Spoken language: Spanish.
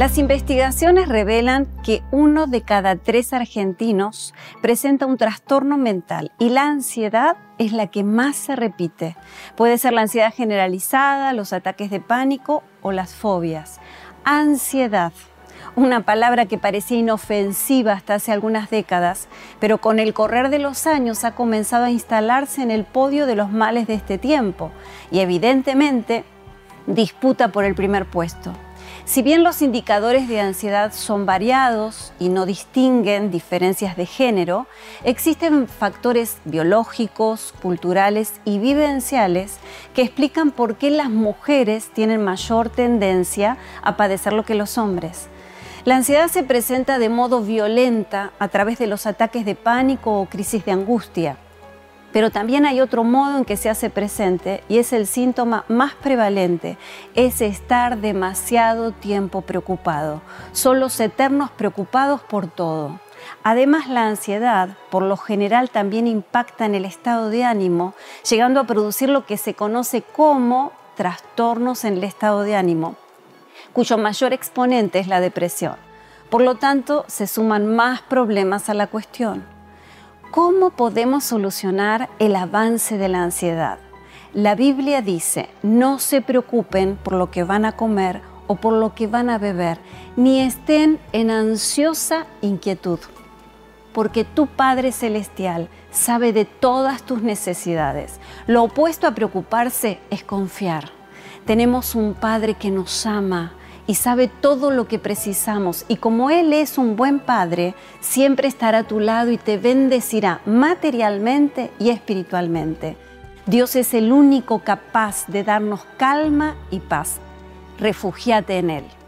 Las investigaciones revelan que uno de cada tres argentinos presenta un trastorno mental y la ansiedad es la que más se repite. Puede ser la ansiedad generalizada, los ataques de pánico o las fobias. Ansiedad una palabra que parecía inofensiva hasta hace algunas décadas, pero con el correr de los años ha comenzado a instalarse en el podio de los males de este tiempo y evidentemente disputa por el primer puesto. Si bien los indicadores de ansiedad son variados y no distinguen diferencias de género, existen factores biológicos, culturales y vivenciales que explican por qué las mujeres tienen mayor tendencia a padecerlo que los hombres. La ansiedad se presenta de modo violenta a través de los ataques de pánico o crisis de angustia. Pero también hay otro modo en que se hace presente y es el síntoma más prevalente, es estar demasiado tiempo preocupado. Son los eternos preocupados por todo. Además, la ansiedad, por lo general, también impacta en el estado de ánimo, llegando a producir lo que se conoce como trastornos en el estado de ánimo, cuyo mayor exponente es la depresión. Por lo tanto, se suman más problemas a la cuestión. ¿Cómo podemos solucionar el avance de la ansiedad? La Biblia dice, no se preocupen por lo que van a comer o por lo que van a beber, ni estén en ansiosa inquietud, porque tu Padre Celestial sabe de todas tus necesidades. Lo opuesto a preocuparse es confiar. Tenemos un Padre que nos ama, y sabe todo lo que precisamos. Y como Él es un buen Padre, siempre estará a tu lado y te bendecirá materialmente y espiritualmente. Dios es el único capaz de darnos calma y paz. Refugiate en Él.